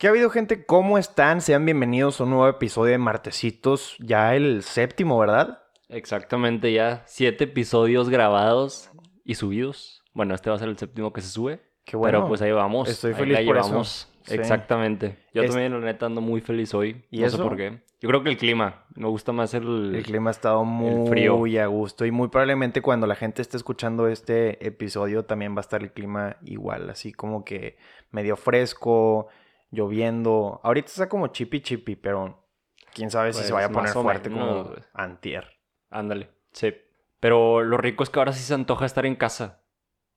¿Qué ha habido, gente? ¿Cómo están? Sean bienvenidos a un nuevo episodio de Martesitos, ya el séptimo, ¿verdad? Exactamente, ya siete episodios grabados y subidos. Bueno, este va a ser el séptimo que se sube. Qué bueno. Pero pues ahí vamos. Estoy ahí feliz la por eso. llevamos. Exactamente. Yo Es- también, la neta, ando muy feliz hoy. ¿Y no eso? sé por qué. Yo creo que el clima. Me gusta más el... El clima ha estado muy frío. a gusto y muy probablemente cuando la gente esté escuchando este episodio también va a estar el clima igual, así como que medio fresco, lloviendo. Ahorita está como chipi chipi, pero quién sabe si Pues, se vaya a más poner fuerte menos, como antier. Ándale. Sí. Pero lo rico es que ahora sí se antoja estar en casa.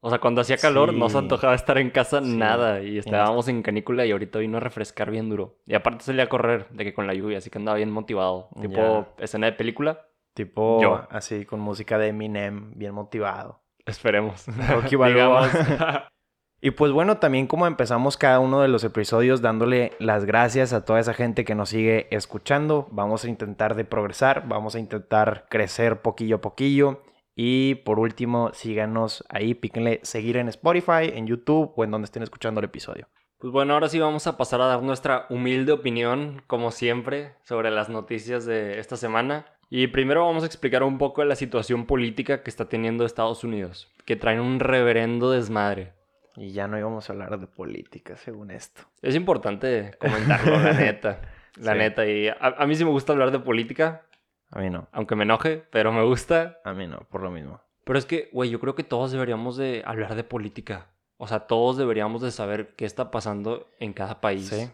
O sea, cuando hacía calor no se Sí. antojaba estar en casa Sí. nada. Y estábamos en canícula y ahorita vino a refrescar bien duro. Y aparte salí a correr de que con la lluvia, así que andaba bien motivado. Tipo escena de película. Tipo Yo. así con música de Eminem, bien motivado. Esperemos. Digamos. Y pues bueno, también como empezamos cada uno de los episodios dándole las gracias a toda esa gente que nos sigue escuchando, vamos a intentar de progresar, vamos a intentar crecer poquillo a poquillo. Y por último, síganos ahí, píquenle seguir en Spotify, en YouTube o en donde estén escuchando el episodio. Pues bueno, ahora sí vamos a pasar a dar nuestra humilde opinión, como siempre, sobre las noticias de esta semana. Y primero vamos a explicar un poco de la situación política que está teniendo Estados Unidos, que traen un reverendo desmadre. Y ya no íbamos a hablar de política, según esto. Es importante comentarlo, la neta. La Sí. neta. Y a, a mí sí me gusta hablar de política, A mí no, aunque me enoje, pero me gusta. a mí no, por lo mismo. Pero es que, güey, yo creo que todos deberíamos de hablar de política. O sea, todos deberíamos de saber qué está pasando en cada país. Sí.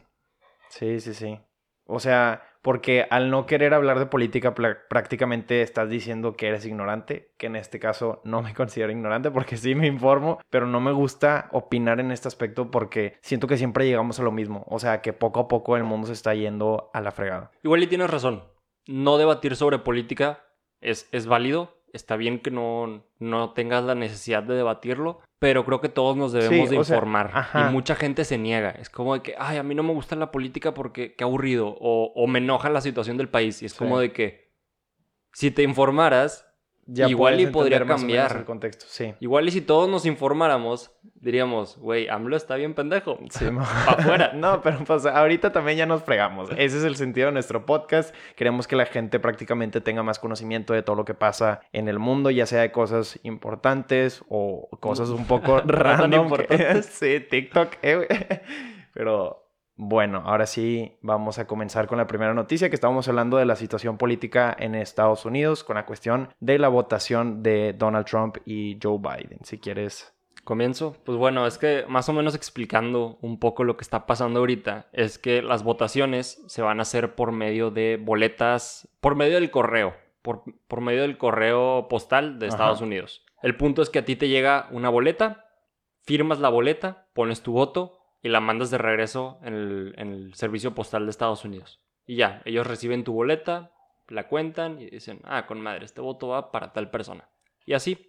Sí, sí, sí. O sea, porque al no querer hablar de política prácticamente estás diciendo que eres ignorante, que en este caso no me considero ignorante porque sí me informo, pero no me gusta opinar en este aspecto porque siento que siempre llegamos a lo mismo. O sea, que poco a poco el mundo se está yendo a la fregada. Igual y tienes razón. No debatir sobre política es, es válido. Está bien que no, no tengas la necesidad de debatirlo, pero creo que todos nos debemos Sí, de sea, informar. Y mucha gente se niega. Es como de que, ay, a mí no me gusta la política porque qué aburrido. O, o me enoja la situación del país. Y es Sí. como de que, si te informaras, Igual y podría cambiar. el contexto, sí. igual y si todos nos informáramos, diríamos, güey, AMLO está bien pendejo. Sí, afuera. no, pero pues ahorita también ya nos fregamos. Ese es el sentido de nuestro podcast. Queremos que la gente prácticamente tenga más conocimiento de todo lo que pasa en el mundo, ya sea de cosas importantes o cosas un poco random. que- importantes. sí, TikTok. eh. Pero bueno, ahora sí vamos a comenzar con la primera noticia que estábamos hablando de la situación política en Estados Unidos con la cuestión de la votación de Donald Trump y Joe Biden. Si quieres Comienzo. Pues bueno, es que más o menos explicando un poco lo que está pasando ahorita, es que las votaciones se van a hacer por medio de boletas, por medio del correo, por, por medio del correo postal de Ajá. Estados Unidos. El punto es que a ti te llega una boleta, firmas la boleta, pones tu voto y la mandas de regreso en el, en el servicio postal de Estados Unidos. Y ya, ellos reciben tu boleta, la cuentan y dicen, ah, con madre, este voto va para tal persona. Y así.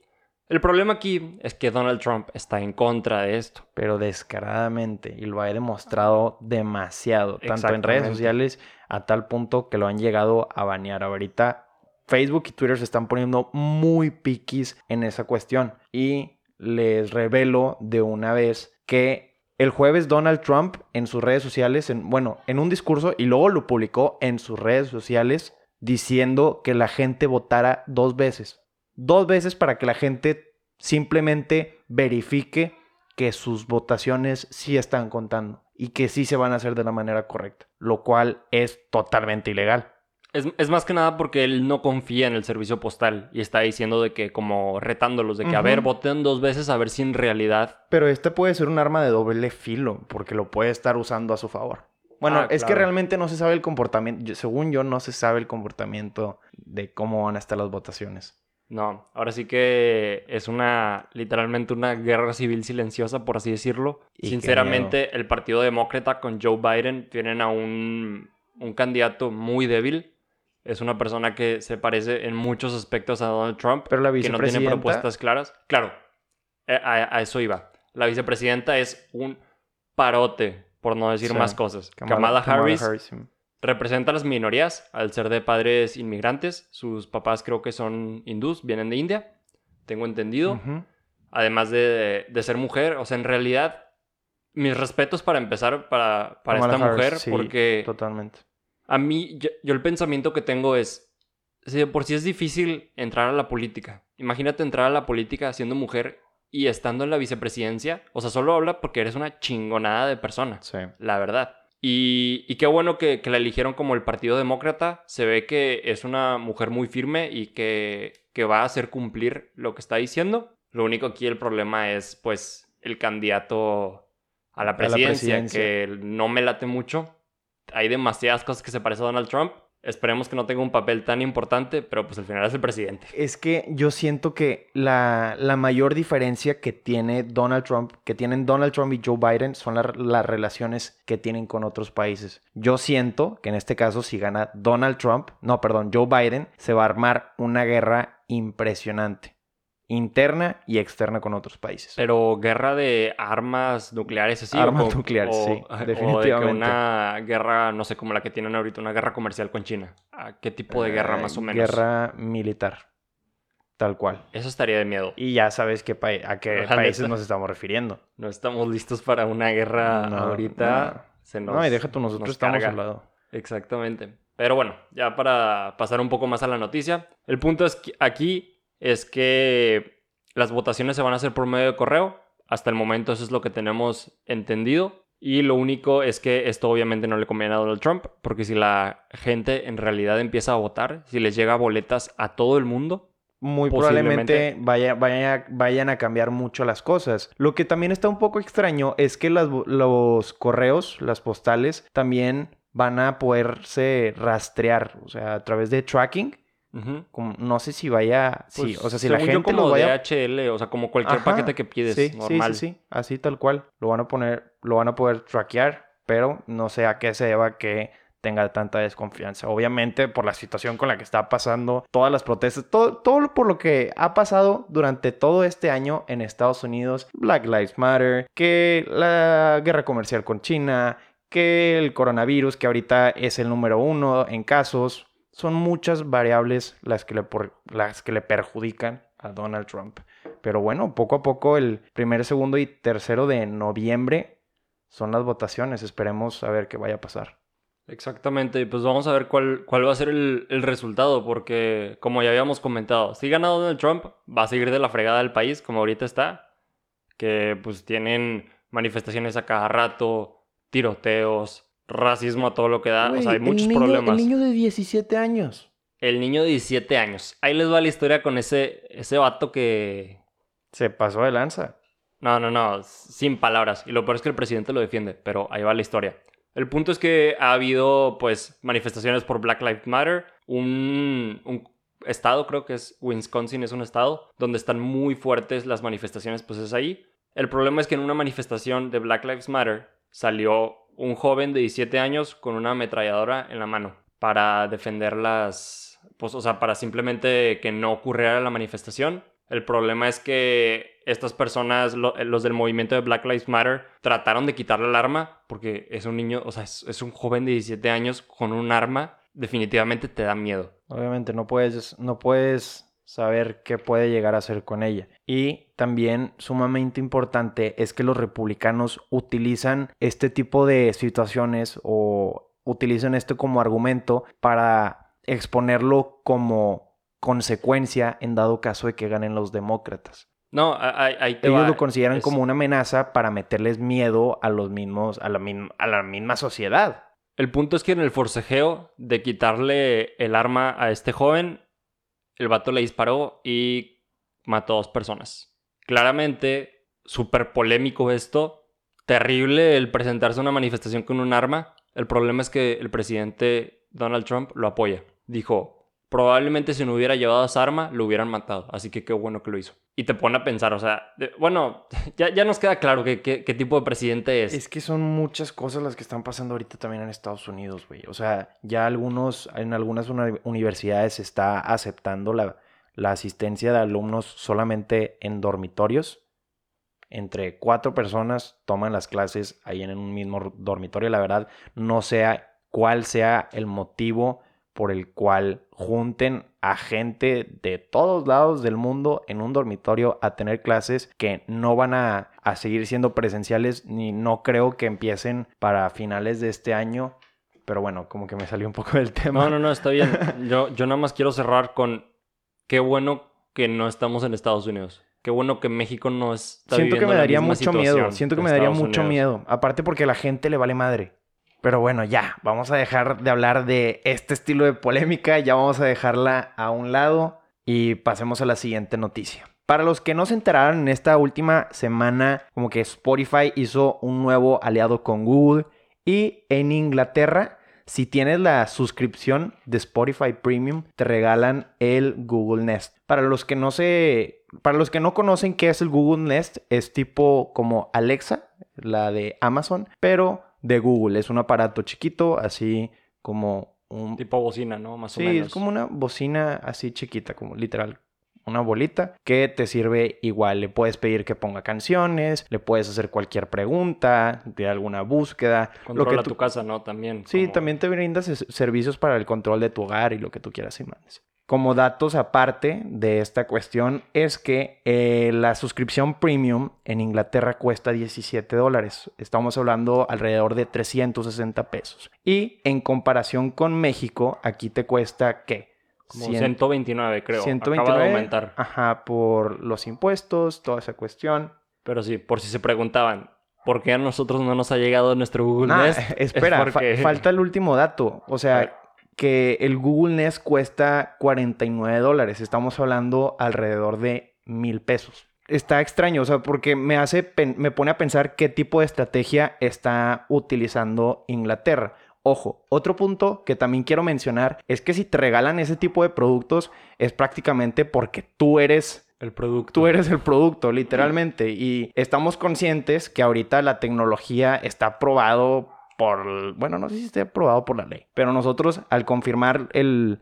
El problema aquí es que Donald Trump está en contra de esto. pero descaradamente y lo ha demostrado demasiado, tanto en redes sociales a tal punto que lo han llegado a banear. Ahorita Facebook y Twitter se están poniendo muy piquis en esa cuestión y les revelo de una vez que el jueves Donald Trump en sus redes sociales, en, bueno, en un discurso y luego lo publicó en sus redes sociales diciendo que la gente votara dos veces. Dos veces para que la gente simplemente verifique que sus votaciones sí están contando y que sí se van a hacer de la manera correcta, lo cual es totalmente ilegal. Es, es más que nada porque él no confía en el servicio postal y está diciendo de que como retándolos de que a ver, voten dos veces a ver si en realidad... Pero este puede ser un arma de doble filo porque lo puede estar usando a su favor. Bueno, Ah, es que realmente no se sabe el comportamiento, yo- según yo no se sabe el comportamiento de cómo van a estar las votaciones. No, ahora sí que es una, literalmente una guerra civil silenciosa, por así decirlo. Y Sinceramente, el Partido Demócrata con Joe Biden tienen a un, un candidato muy débil. Es una persona que se parece en muchos aspectos a Donald Trump. Pero la que no tiene propuestas claras. Claro, eh, a, a eso iba. La vicepresidenta es un parote, por no decir Sí. más cosas. Kamala, Harris sí. representa a las minorías al ser de padres inmigrantes. Sus papás creo que son hindús, vienen de India, tengo entendido. Además de, de ser mujer, o sea, en realidad mis respetos para empezar para, para esta Harris, mujer, sí, porque Totalmente. A mí, yo, yo el pensamiento que tengo es, si de por sí es difícil entrar a la política, imagínate entrar a la política siendo mujer y estando en la vicepresidencia, o sea, solo habla porque eres una chingonada de persona, Sí. la verdad. Y, y qué bueno que, que la eligieron como el Partido Demócrata, se ve que es una mujer muy firme y que, que va a hacer cumplir lo que está diciendo. Lo único aquí el problema es, pues, el candidato a la la presidencia, presidencia. que no me late mucho. Hay demasiadas cosas que se parecen a Donald Trump. Esperemos que no tenga un papel tan importante, pero pues al final es el presidente. Es que yo siento que la, la mayor diferencia que tiene Donald Trump, que tienen Donald Trump y Joe Biden, son la- las relaciones que tienen con otros países. Yo siento que en este caso, si gana Donald Trump, no, perdón, Joe Biden, se va a armar una guerra impresionante, interna y externa con otros países. Pero guerra de armas nucleares así. Armas o nucleares, o- sí, o de que definitivamente. una guerra, no sé, como la que tienen ahorita, una guerra comercial con China. ¿A qué tipo de guerra Eh, más o menos? Guerra militar, tal cual. Eso estaría de miedo. Y ya sabes qué a qué La países neta. nos estamos refiriendo. No estamos listos para una guerra No, ahorita. Se nos, no, y deja tú, nosotros nos estamos carga. al lado. Exactamente. Pero bueno, ya para pasar un poco más a la noticia. El punto es que aquí es que las votaciones se van a hacer por medio de correo. Hasta el momento eso es lo que tenemos entendido. Y lo único es que esto obviamente no le conviene a Donald Trump, porque si la gente en realidad empieza a votar, si les llega boletas a todo el mundo, muy probablemente vaya, vaya- vayan a cambiar mucho las cosas. Lo que también está un poco extraño es que las los correos, las postales, también van a poderse rastrear, o sea, a través de tracking. Como- no sé si vaya, sí, pues, o sea, si la según yo, gente como lo vaya DHL, o sea, como cualquier Ajá, paquete que pides, sí, normal. Sí, sí, sí, así tal cual. Lo van a poner, lo van a poder trackear, pero no sé a qué se deba que tenga tanta desconfianza. Obviamente por la situación con la que está pasando, todas las protestas, todo, todo por lo que ha pasado durante todo este año en Estados Unidos, Black Lives Matter, que la guerra comercial con China, que el coronavirus, que ahorita es el número uno en casos, son muchas variables las que le, por- las que le perjudican a Donald Trump. Pero bueno, poco a poco el primer, segundo y tercero de noviembre son las votaciones. Esperemos a ver qué vaya a pasar. Exactamente, pues vamos a ver cuál, cuál va a ser el, el resultado, porque como ya habíamos comentado, si gana Donald Trump, va a seguir de la fregada del país, como ahorita está, que pues tienen manifestaciones a cada rato, tiroteos, racismo a todo lo que da, o sea, hay muchos problemas. El niño de 17 años. El niño de 17 años, ahí les va la historia con ese, ese vato que... Se pasó de lanza. No, no, no, sin palabras, y lo peor es que el presidente lo defiende, pero ahí va la historia. El punto es que ha habido, pues, manifestaciones por Black Lives Matter. Un, un estado, creo que es Wisconsin, es un estado donde están muy fuertes las manifestaciones, pues es ahí. El problema es que en una manifestación de Black Lives Matter salió un joven de 17 años con una ametralladora en la mano para defender las, pues, o sea, para simplemente que no ocurriera la manifestación. El problema es que estas personas, lo- los del movimiento de Black Lives Matter, trataron de quitarle el arma porque es un niño, o sea, es, es un joven de 17 años con un arma. Definitivamente te da miedo. Obviamente no puedes, no puedes saber qué puede llegar a hacer con ella. Y también sumamente importante es que los republicanos utilizan este tipo de situaciones o utilizan esto como argumento para exponerlo como consecuencia en dado caso de que ganen los demócratas. No, ahí, te Ellos va. lo consideran Es- como una amenaza para meterles miedo a los mismos, a la, min- a la misma sociedad. El punto es que en el forcejeo de quitarle el arma a este joven, el vato le disparó y mató dos personas. Claramente, súper polémico esto. Terrible el presentarse a una manifestación con un arma. El problema es que el presidente Donald Trump lo apoya. Dijo, probablemente si no hubiera llevado esa arma, lo hubieran matado. Así que qué bueno que lo hizo. Y te pone a pensar, o sea, bueno, ya, ya nos queda claro qué, qué tipo de presidente es. Es que son muchas cosas las que están pasando ahorita también en Estados Unidos, güey. O sea, ya algunos, en algunas uni- universidades se está aceptando la, la asistencia de alumnos solamente en dormitorios. Entre cuatro personas toman las clases ahí en un mismo dormitorio. La verdad, no sé cuál sea el motivo por el cual junten a gente de todos lados del mundo en un dormitorio a tener clases que no van a, a seguir siendo presenciales ni no creo que empiecen para finales de este año. Pero bueno, como que me salió un poco del tema. No, no, no, está bien. Yo, yo nada más quiero cerrar con qué bueno que no estamos en Estados Unidos. Qué bueno que México no está Siento que me daría mucho miedo. Siento que me daría Estados mucho Unidos. miedo. Aparte porque a la gente le vale madre. Pero bueno, ya, vamos a dejar de hablar de este estilo de polémica, ya vamos a dejarla a un lado y pasemos a la siguiente noticia. Para los que no se enteraron en esta última semana, como que Spotify hizo un nuevo aliado con Google y en Inglaterra, si tienes la suscripción de Spotify Premium, te regalan el Google Nest. Para los que no se, para los que no conocen qué es el Google Nest, es tipo como Alexa, la de Amazon, pero de Google. Es un aparato chiquito, así como un... Tipo bocina, ¿no? Más o Sí, menos. es como una bocina así chiquita, como literal. Una bolita que te sirve igual. Le puedes pedir que ponga canciones, le puedes hacer cualquier pregunta de alguna búsqueda. lo Controla que tú- tu casa, ¿no? También. Sí, como- también te brinda ses- servicios para el control de tu hogar y lo que tú quieras y mandes. Como datos aparte de esta cuestión es que eh, la suscripción premium en Inglaterra cuesta 17 dólares. Estamos hablando alrededor de 360 pesos. Y en comparación con México, aquí te cuesta ¿qué? Como 100 129, creo. 129. Acaba de aumentar. Ajá, por los impuestos, toda esa cuestión. Pero sí, por si se preguntaban, ¿por qué a nosotros no nos ha llegado nuestro Google Ah, Nest? Es espera, fa- falta el último dato. O sea, que el Google Nest cuesta 49 dólares. Estamos hablando alrededor de mil pesos. Está extraño, o sea, porque me hace, me pone a pensar qué tipo de estrategia está utilizando Inglaterra. Ojo, otro punto que también quiero mencionar es que si te regalan ese tipo de productos es prácticamente porque tú eres El producto. Tú eres el producto, literalmente. Y estamos conscientes que ahorita la tecnología está aprobado bueno, no sé si esté aprobado por la ley, pero nosotros al confirmar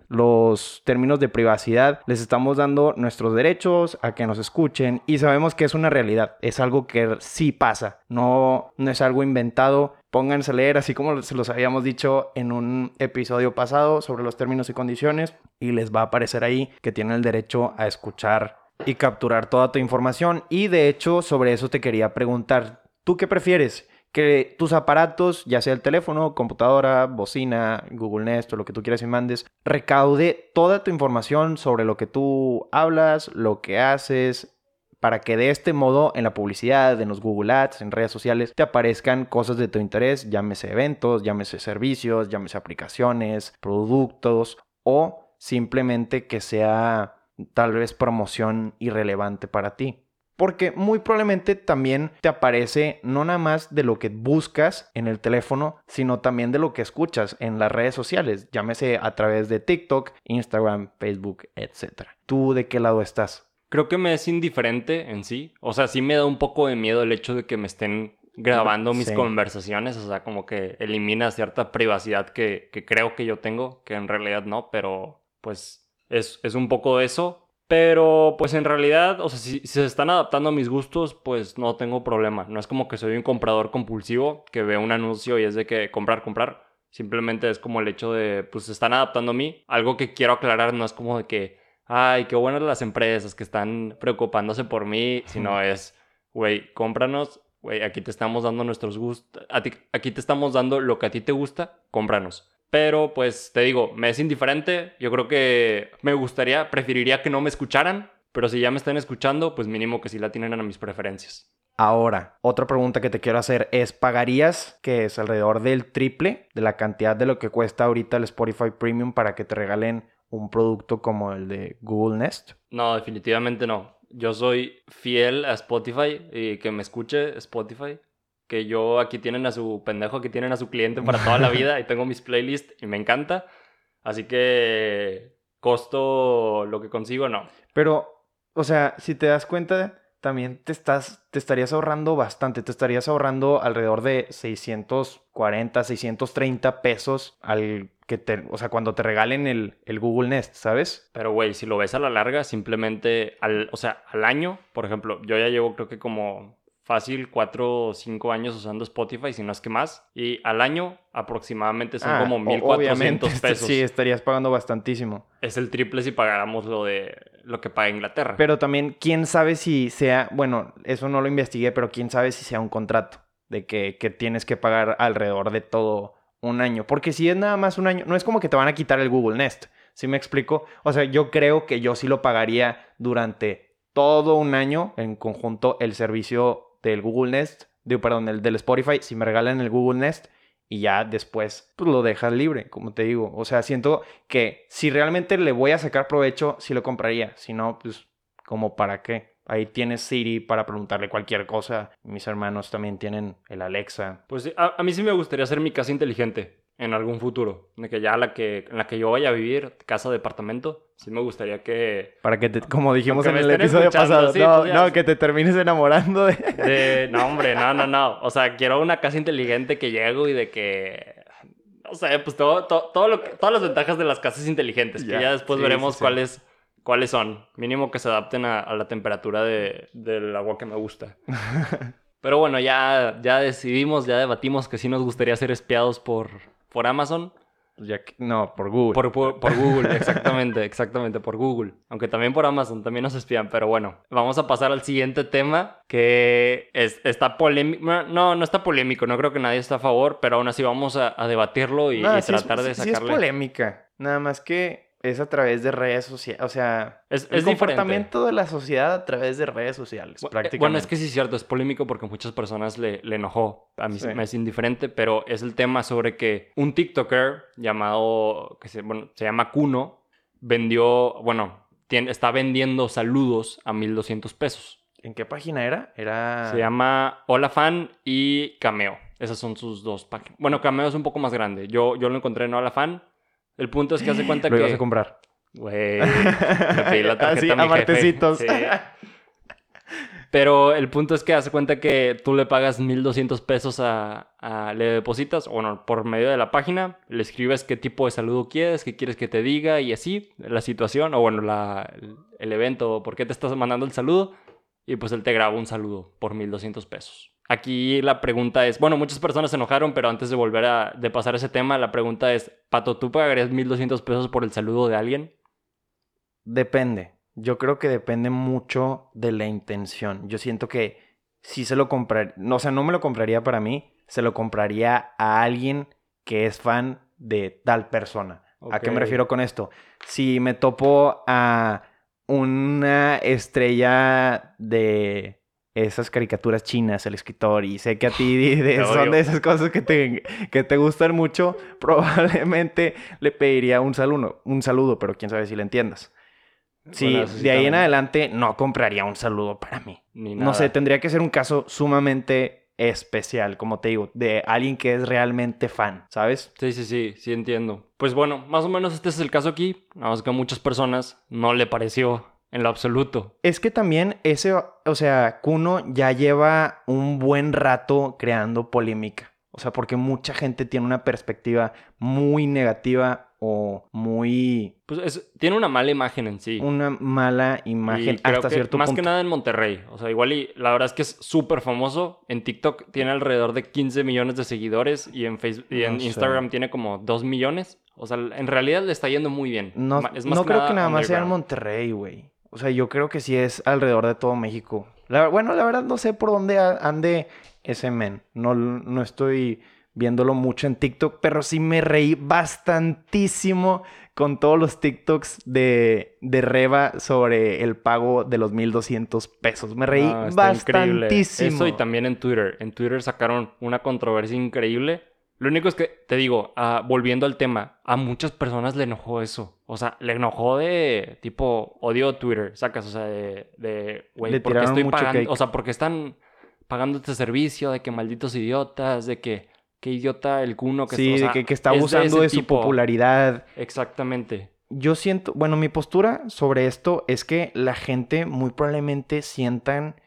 los términos de privacidad, les estamos dando nuestros derechos a que nos escuchen y sabemos que es una realidad, es algo que sí pasa, no, no es algo inventado. Pónganse a leer, así como se los habíamos dicho en un episodio pasado sobre los términos y condiciones, y les va a aparecer ahí que tienen el derecho a escuchar y capturar toda tu información. Y de hecho, sobre eso te quería preguntar, ¿tú qué prefieres? Que tus aparatos, ya sea el teléfono, computadora, bocina, Google Nest o lo que tú quieras y mandes, recaude toda tu información sobre lo que tú hablas, lo que haces, para que de este modo en la publicidad, en los Google Ads, en redes sociales, te aparezcan cosas de tu interés, llámese eventos, llámese servicios, llámese aplicaciones, productos o simplemente que sea tal vez promoción irrelevante para ti. Porque muy probablemente también te aparece no nada más de lo que buscas en el teléfono, sino también de lo que escuchas en las redes sociales, llámese a través de TikTok, Instagram, Facebook, etc. ¿Tú de qué lado estás? Creo que me es indiferente en sí. O sea, sí me da un poco de miedo el hecho de que me estén grabando mis Sí. conversaciones. O sea, como que elimina cierta privacidad que, que creo que yo tengo, que en realidad no, pero pues es, es un poco eso. Pero pues en realidad, o sea, si, si se están adaptando a mis gustos, pues no tengo problema. No es como que soy un comprador compulsivo que ve un anuncio y es de que comprar, comprar. Simplemente es como el hecho de, pues se están adaptando a mí. Algo que quiero aclarar no es como de que, ay, qué buenas las empresas que están preocupándose por mí, sino es, güey, cómpranos, güey, aquí te estamos dando nuestros gustos, aquí te estamos dando lo que a ti te gusta, cómpranos. Pero pues te digo, me es indiferente, yo creo que me gustaría, preferiría que no me escucharan, pero si ya me están escuchando, pues mínimo que sí la tienen a mis preferencias. Ahora, otra pregunta que te quiero hacer es, ¿pagarías que es alrededor del triple de la cantidad de lo que cuesta ahorita el Spotify Premium para que te regalen un producto como el de Google Nest? No, definitivamente no. Yo soy fiel a Spotify y que me escuche Spotify. Que yo aquí tienen a su pendejo, aquí tienen a su cliente para toda la vida y tengo mis playlists y me encanta. Así que costo lo que consigo, no. Pero, o sea, si te das cuenta, también te estás, te estarías ahorrando bastante, te estarías ahorrando alrededor de 640, 630 pesos al que te, o sea, cuando te regalen el, el Google Nest, ¿sabes? Pero, güey, si lo ves a la larga, simplemente, al, o sea, al año, por ejemplo, yo ya llevo creo que como fácil 4 o 5 años usando Spotify, si no es que más. Y al año aproximadamente son Ah, como o- 1.400 obviamente, pesos. Sí, estarías pagando bastantísimo. Es el triple si pagáramos lo de lo que paga Inglaterra. Pero también, quién sabe si sea, bueno, eso no lo investigué, pero quién sabe si sea un contrato de que, que tienes que pagar alrededor de todo un año. Porque si es nada más un año, no es como que te van a quitar el Google Nest. ¿Sí me explico? O sea, yo creo que yo sí lo pagaría durante todo un año en conjunto el servicio del Google Nest, digo, perdón, el del Spotify, si me regalan el Google Nest y ya después pues lo dejas libre, como te digo. O sea, siento que si realmente le voy a sacar provecho, sí lo compraría. Si no, pues como para qué. Ahí tienes Siri para preguntarle cualquier cosa. Mis hermanos también tienen el Alexa. Pues a, a mí sí me gustaría hacer mi casa inteligente en algún futuro. De que ya la que, en la que yo vaya a vivir, casa, departamento, sí me gustaría que... Para que te, como dijimos en el episodio pasado, sí, no, pues no, que te termines enamorando de... de- no, hombre, no, no, no. O sea, quiero una casa inteligente que llego y de que... No sé, pues todo, todo, todo lo todas las ventajas de las casas inteligentes. Que ya después sí, veremos sí. cuáles cuáles son. Mínimo que se adapten a, a la temperatura de- del agua que me gusta. Pero bueno, ya, ya decidimos, ya debatimos que sí nos gustaría ser espiados por, por Amazon. Ya que- no, por Google. Por, por- por Google, exactamente, exactamente, por Google. Aunque también por Amazon, también nos espían. Pero bueno, vamos a pasar al siguiente tema que es, está polémico. No, no está polémico, no creo que nadie esté a favor, pero aún así vamos a, a debatirlo y, No, y sí es- tratar de sí es sacarle. polémica. Nada más que es a través de redes sociales. O sea, es, el es diferente. comportamiento de la sociedad a través de redes sociales, Bu- eh, prácticamente. Bueno, es que sí es cierto, es polémico porque muchas personas le, le enojó. A mí Sí. me es indiferente, pero es el tema sobre que un TikToker llamado, que se, bueno, se llama Kuno, vendió, bueno, tiene- está vendiendo saludos a 1200 pesos. ¿En qué página era? Era... Se llama Hola Fan y Cameo. Esas son sus dos páginas. Bueno, Cameo es un poco más grande. Yo, yo lo encontré en Hola Fan. El punto es que hace cuenta Lo que... ibas a comprar. Güey, pedí la tarjeta Así, a mi jefe. Sí. Pero el punto es que hace cuenta que tú le pagas 1200 pesos a, a- Le depositas, bueno, por medio de la página, le escribes qué tipo de saludo quieres, qué quieres que te diga y así, la situación, o bueno, la, el, el evento, por qué te estás mandando el saludo, y pues él te graba un saludo por 1200 pesos. Aquí la pregunta es, bueno, muchas personas se enojaron, pero antes de volver a de pasar ese tema, la pregunta es, Pato, ¿tú pagarías 1200 pesos por el saludo de alguien? Depende. Yo creo que depende mucho de la intención. Yo siento que si se lo compraría, o sea, no me lo compraría para mí, se lo compraría a alguien que es fan de tal persona. ¿A qué me refiero con esto? Si me topo a una estrella de esas caricaturas chinas, el escritor, y sé que a ti de- de- Te son de esas cosas que te, que te gustan mucho, probablemente le pediría un saludo, un saludo, pero quién sabe si le entiendas. Sí, Bueno, de ahí en adelante no compraría un saludo para mí. Ni No sé, tendría que ser un caso sumamente especial, como te digo, de alguien que es realmente fan, ¿sabes? Sí, sí, sí, sí entiendo. Pues bueno, más o menos este es el caso aquí. Nada más que a muchas personas no le pareció en lo absoluto. Es que también ese, o sea, Kuno ya lleva un buen rato creando polémica. O sea, porque mucha gente tiene una perspectiva muy negativa o muy... Pues es- tiene una mala imagen en sí. una mala Y imagen creo hasta que cierto más punto. que nada en Monterrey. O sea, igual y la verdad es que es súper famoso. En TikTok tiene alrededor de 15 millones de seguidores y en Facebook y No en sé. Instagram tiene como 2 millones. O sea, en realidad le está yendo muy bien. No, es más no creo que nada más sea en. Monterrey, güey. O sea, yo creo que sí es alrededor de todo México. La- bueno, la verdad no sé por dónde ande ese men. No, no estoy viéndolo mucho en TikTok, pero sí me reí bastantísimo con todos los TikToks de, de Reba sobre el pago de los 1200 pesos. Me reí No, está increíble. bastantísimo. Eso y también en Twitter. En Twitter sacaron una controversia increíble. Lo único es que, te digo, ah, volviendo al tema, a muchas personas le enojó eso. O sea, le enojó de tipo odio Twitter, sacas, o sea, de, de güey, Le ¿por qué tiraron estoy pagando? cake. O sea, porque están pagando este servicio, de que malditos idiotas, de que qué idiota el cuno que Sí, o sea, de que, que está es abusando ese de, su popularidad. Exactamente. Yo siento, bueno, mi postura sobre esto es que la gente muy probablemente sientan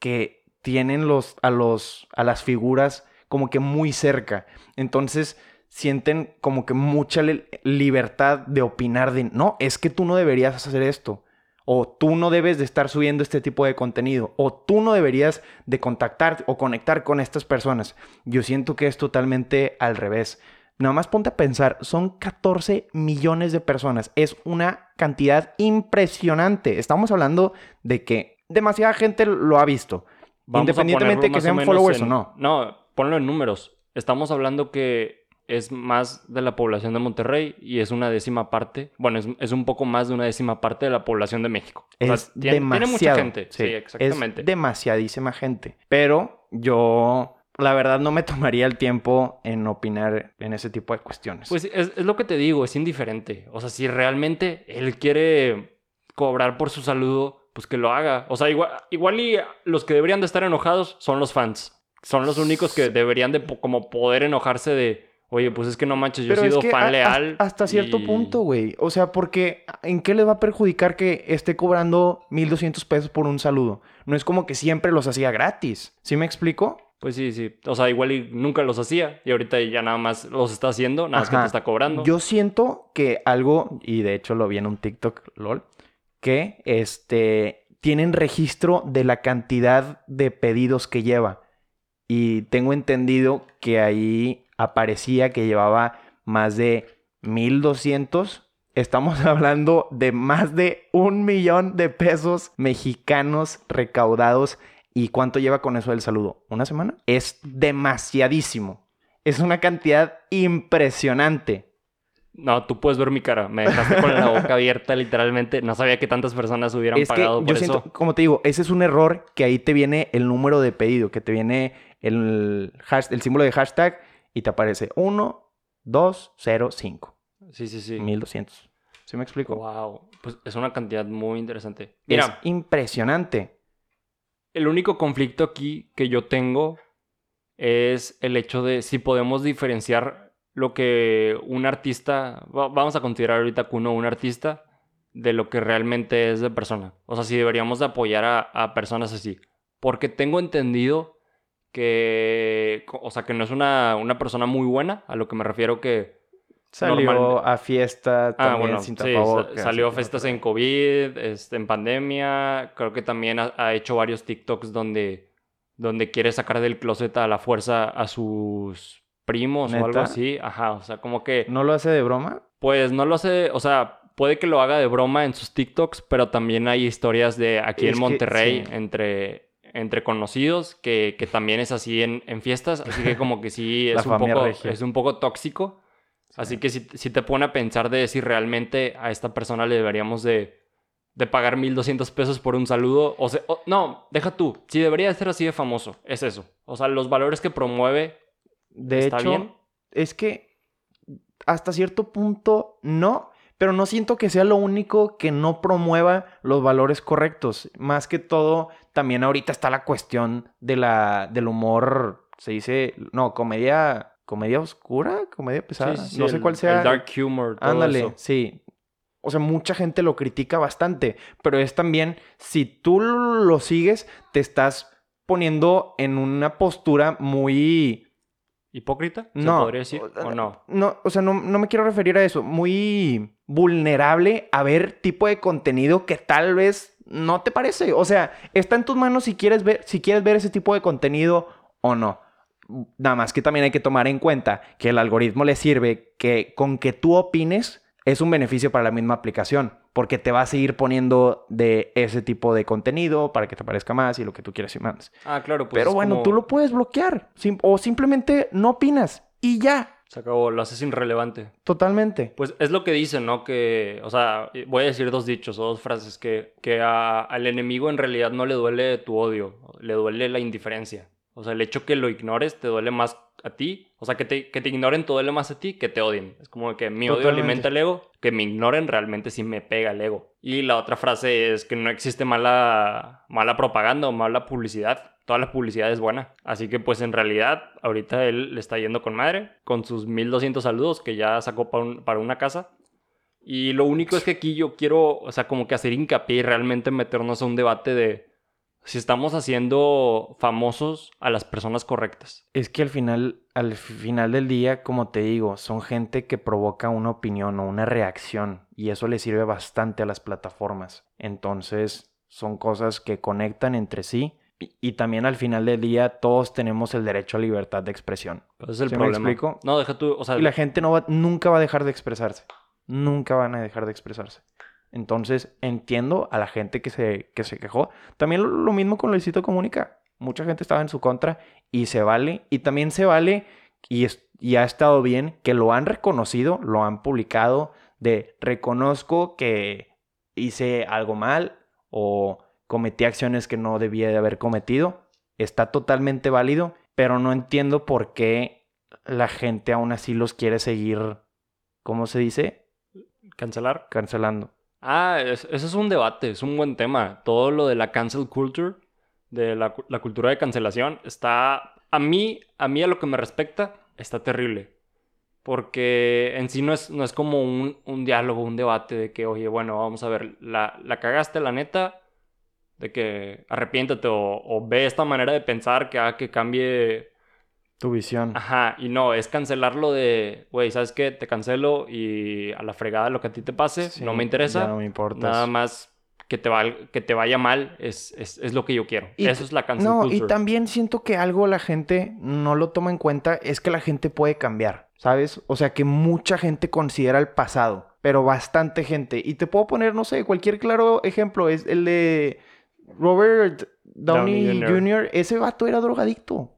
que tienen los, a, los, a las figuras como que muy cerca. Entonces sienten como que mucha li- libertad de opinar de, no, es que tú no deberías hacer esto. o tú no debes de estar subiendo este tipo de contenido, o tú no deberías de contactar o conectar con estas personas. Yo siento que es totalmente al revés. Nada más ponte a pensar, son 14 millones de personas. Es una cantidad impresionante. Estamos hablando de que demasiada gente lo ha visto. independientemente de que sean followers o no. No, ponlo en números. Estamos hablando que es más de la población de Monterrey y es una décima parte, bueno, es, un poco más de una décima parte de la población de México. es tiene, mucha gente. Sí, exactamente. Es demasiadísima gente. Pero yo, la verdad, no me tomaría el tiempo en opinar en ese tipo de cuestiones. Pues es, es lo que te digo, es indiferente. O sea, si realmente él quiere cobrar por su saludo, pues que lo haga. O sea, igual, igual y los que deberían de estar enojados son los fans. Son los únicos que deberían de como poder enojarse de Oye, pues es que no manches, yo he sido fan leal. hasta cierto punto, güey. O sea, porque ¿en qué les va a perjudicar que esté cobrando 1200 pesos por un saludo? No es como que siempre los hacía gratis. ¿Sí me explico? Pues sí, sí. O sea, igual y nunca los hacía y ahorita ya nada más los está haciendo, nada más que te está cobrando. Yo siento que algo, y de hecho lo vi en un TikTok, lol, que este tienen registro de la cantidad de pedidos que lleva. Y tengo entendido que ahí aparecía que llevaba más de 1200. Estamos hablando de más de un millón de pesos mexicanos recaudados. ¿Y cuánto lleva con eso el saludo? ¿Una semana? Es demasiadísimo. Es una cantidad impresionante. No, tú puedes ver mi cara. Me dejaste con la boca abierta, literalmente. No sabía que tantas personas hubieran pagado por yo siento, como te digo, ese es un error que ahí te viene el número de pedido, que te viene el, el símbolo de hashtag y te aparece 1, 2, 0, 5. Sí, sí, sí. 1200. ¿Sí me explico? Wow. Pues es una cantidad muy interesante. Mira, es impresionante. El único conflicto aquí que yo tengo es el hecho de si podemos diferenciar lo que un artista, vamos a considerar ahorita Kuno un artista, de lo que realmente es de persona. O sea, si deberíamos de apoyar a, a personas así. Porque tengo entendido que, o sea, que no es una, una persona muy buena, a lo que me refiero que... Salió a fiesta ah, también sin salió a fiestas en COVID, este, en pandemia. Creo que también ha, hecho varios TikToks donde, donde quiere sacar del closet a la fuerza a sus primos o algo así. Ajá, o sea, como que... ¿No lo hace de broma? Pues no lo hace, o sea, puede que lo haga de broma en sus TikToks, pero también hay historias de aquí en Monterrey entre entre conocidos, que, también es así en, fiestas, así que como que sí es, un poco, es un poco tóxico. Así que si, te pone a pensar de si realmente a esta persona le deberíamos de, de pagar 1200 pesos por un saludo. O, no, deja tú. Si debería ser así de famoso, es eso. O sea, los valores que promueve. De hecho, es que hasta cierto punto no, pero no siento que sea lo único que no promueva los valores correctos. Más que todo, también ahorita está la cuestión de la, del humor, se dice, no, comedia, comedia oscura, comedia pesada, no sé cuál sea. El dark humor. Todo Ándale, sí. O sea, mucha gente lo critica bastante, pero es también, si tú lo sigues, te estás poniendo en una postura muy hipócrita, ¿se no, podría decir? ¿O no? No, o sea, no, no, me quiero referir a eso. Muy vulnerable a ver tipo de contenido que tal vez no te parece. O sea, está en tus manos si quieres ver, si quieres ver ese tipo de contenido o no. Nada más que también hay que tomar en cuenta que el algoritmo le sirve que con que tú opines es un beneficio para la misma aplicación porque te va a seguir poniendo de ese tipo de contenido para que te parezca más y lo que tú quieras y más. Ah, claro, pues. Pero bueno, tú lo puedes bloquear o simplemente no opinas y ya. Se acabó, lo haces irrelevante. Totalmente. Pues es lo que dicen, ¿no? Que, o sea, voy a decir dos dichos o dos frases, que, que al enemigo en realidad no le duele tu odio, le duele la indiferencia. O sea, el hecho que lo ignores te duele más a ti. O sea, que te, que te ignoren te duele más a ti que te odien. Es como que mi odio alimenta el ego. Que me ignoren realmente sí me pega el ego. Y la otra frase es que no existe mala, mala propaganda o mala publicidad. Toda la publicidad es buena. Así que pues en realidad ahorita él le está yendo con madre. Con sus 1200 saludos que ya sacó para, para una casa. Y lo único es que aquí yo quiero, o sea, como que hacer hincapié y realmente meternos a un debate de si estamos haciendo famosos a las personas correctas. Es que al final, al final del día, como te digo, son gente que provoca una opinión o una reacción y eso le sirve bastante a las plataformas. Entonces, son cosas que conectan entre sí y, también al final del día todos tenemos el derecho a libertad de expresión. Ese es el problema. Me explico? No, deja tú, o sea... Y la gente no va, nunca va a dejar de expresarse. Nunca van a dejar de expresarse. Entonces entiendo a la gente que se, que se quejó. También lo, mismo con Luisito Comunica. Mucha gente estaba en su contra y se vale. Y también se vale y, y ha estado bien que lo han reconocido, lo han publicado de reconozco que hice algo mal o cometí acciones que no debía de haber cometido. Está totalmente válido, pero no entiendo por qué la gente aún así los quiere seguir, ¿cómo se dice? Cancelar. Cancelando. Ah, ese es un debate, es un buen tema. Todo lo de la cancel culture, de la, cultura de cancelación, está, a mí, a mí a lo que me respecta, está terrible. Porque en sí no es, no es como un, diálogo, un debate de que, oye, bueno, vamos a ver, la, la cagaste, la neta, de que arrepiéntate o, o, ve esta manera de pensar que haga que cambie tu visión. Ajá, y no, es cancelarlo de, güey, ¿sabes qué? Te cancelo y a la fregada lo que a ti te pase, no me interesa. no me importa. Nada más que te, va, que te vaya mal es, es, lo que yo quiero. Eso es la cancel No, y también siento que algo la gente no lo toma en cuenta, es que la gente puede cambiar, ¿sabes? O sea, que mucha gente considera el pasado, pero bastante gente. Y te puedo poner, no sé, cualquier claro ejemplo, es el de Robert Downey, Jr. Ese vato era drogadicto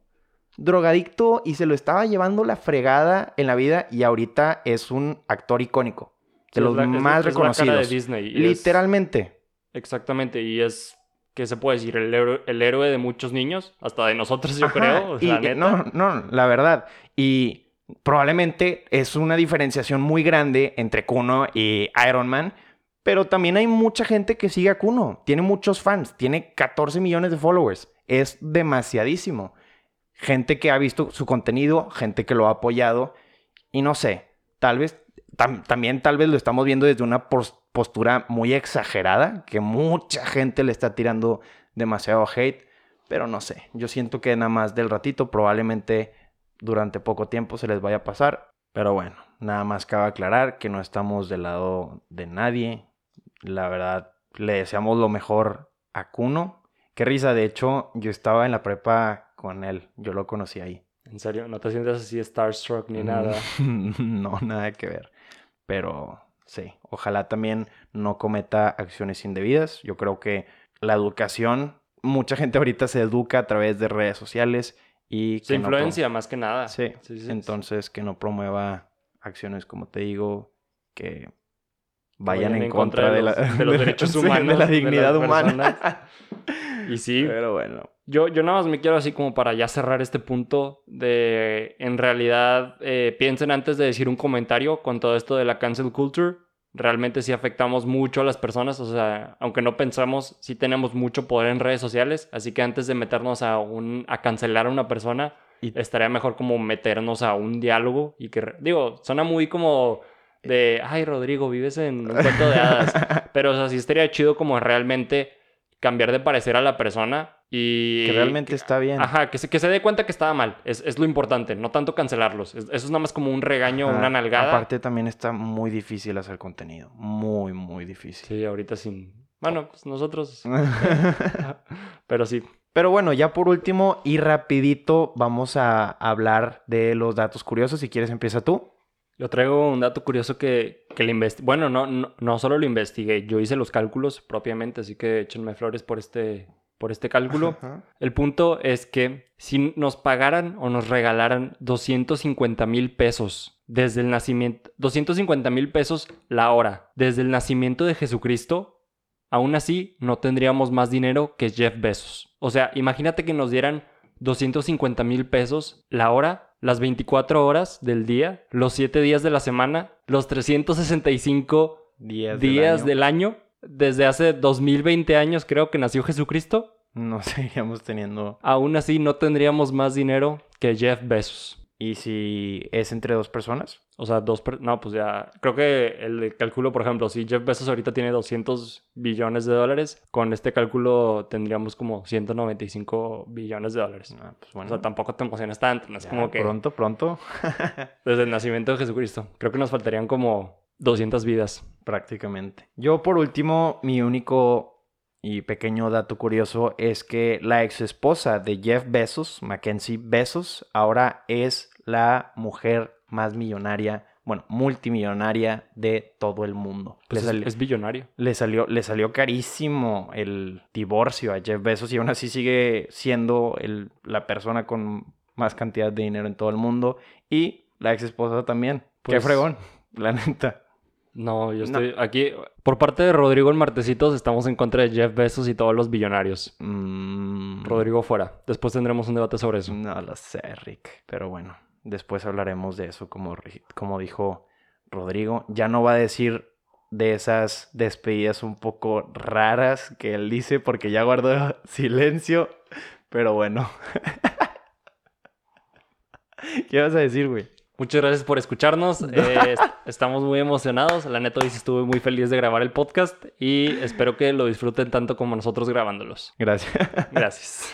drogadicto y se lo estaba llevando la fregada en la vida y ahorita es un actor icónico. De los más reconocidos. de Disney. Literalmente. exactamente. Y es, ¿qué se puede decir? El, héroe, de muchos niños, hasta de nosotros, yo creo. No, no, la verdad. Y probablemente es una diferenciación muy grande entre Kuno y Iron Man. Pero también hay mucha gente que sigue a Kuno. Tiene muchos fans. Tiene 14 millones de followers. Es demasiadísimo gente que ha visto su contenido, gente que lo ha apoyado y no sé, tal vez también tal vez lo estamos viendo desde una postura muy exagerada, que mucha gente le está tirando demasiado hate, pero no sé, yo siento que nada más del ratito probablemente durante poco tiempo se les vaya a pasar, pero bueno, nada más cabe aclarar que no estamos del lado de nadie, la verdad le deseamos lo mejor a Kuno. Qué risa, de hecho, yo estaba en la prepa con él. Yo lo conocí ahí. ¿En serio? ¿No te sientes así starstruck ni nada? no, nada que ver. Pero sí, ojalá también no cometa acciones indebidas. Yo creo que la educación, mucha gente ahorita se educa a través de redes sociales y... Se influencia más que nada. Sí, entonces que no promueva acciones, como te digo, que vayan, en, contra, de, los derechos humanos. de la dignidad humana. y sí. Pero bueno. Yo, yo nada más me quiero así como para ya cerrar este punto de, en realidad, eh, piensen antes de decir un comentario con todo esto de la cancel culture. Realmente sí afectamos mucho a las personas, o sea, aunque no pensamos, sí tenemos mucho poder en redes sociales, así que antes de meternos a, un, a cancelar a una persona, estaría mejor como meternos a un diálogo y que, digo, suena muy como de, ay, Rodrigo, vives en un cuento de hadas, pero o sea, sí estaría chido como realmente cambiar de parecer a la persona y... Que realmente está bien. Ajá, que se, que se dé cuenta que estaba mal. Es, es lo importante, no tanto cancelarlos. eso es nada más como un regaño, una nalgada. Aparte también está muy difícil hacer contenido. Muy, muy difícil. Sí, ahorita sin... Bueno, pues nosotros... Pero sí. Pero bueno, ya por último y rapidito vamos a hablar de los datos curiosos. Si quieres empieza tú. Yo traigo un dato curioso que, que le investigué. Bueno, no, no, no, solo lo investigué, yo hice los cálculos propiamente, así que échenme flores por este, por este cálculo. El punto es que si nos pagaran o nos regalaran 250 mil pesos desde el nacimiento, 250 mil pesos la hora desde el nacimiento de Jesucristo, aún así no tendríamos más dinero que Jeff Bezos. O sea, imagínate que nos dieran 250 mil pesos la hora, las 24 horas del día, los 7 días de la semana, los 365 días, días del año desde hace 2020 años creo que nació Jesucristo. No seguiríamos teniendo... Aún así no tendríamos más dinero que Jeff Bezos. ¿Y si es entre dos personas? O sea, dos... per- No, pues ya... Creo que el cálculo, por ejemplo, si Jeff Bezos ahorita tiene 200 billones de dólares, con este cálculo tendríamos como 195 billones de dólares. Ah, pues O bueno. sea, tampoco te emociones tanto. No es ya, como que Pronto, pronto. desde el nacimiento de Jesucristo. Creo que nos faltarían como 200 vidas. Prácticamente. Yo, por último, mi único y pequeño dato curioso es que la ex esposa de Jeff Bezos, Mackenzie Bezos, ahora es la mujer más millonaria, bueno, multimillonaria de todo el mundo. Pues le, es, billonario. le salió, le salió carísimo el divorcio a Jeff Bezos y aún así sigue siendo el- la persona con más cantidad de dinero en todo el mundo. Y la ex esposa también. Qué Pues- fregón, la neta. No, yo No. estoy aquí. Por parte de Rodrigo el Martesitos, estamos en contra de Jeff Bezos y todos los billonarios. Mm, Rodrigo fuera. Después tendremos un debate sobre eso. No lo sé, Rick. Pero bueno, después hablaremos de eso, como, como dijo Rodrigo. Ya no va a decir de esas despedidas un poco raras que él dice porque ya guardó silencio. Pero bueno. ¿Qué vas a decir, güey? Muchas gracias por escucharnos. Eh, est- estamos muy emocionados. La neta, hoy estuve muy feliz de grabar el podcast y espero que lo disfruten tanto como nosotros grabándolos. Gracias. Gracias.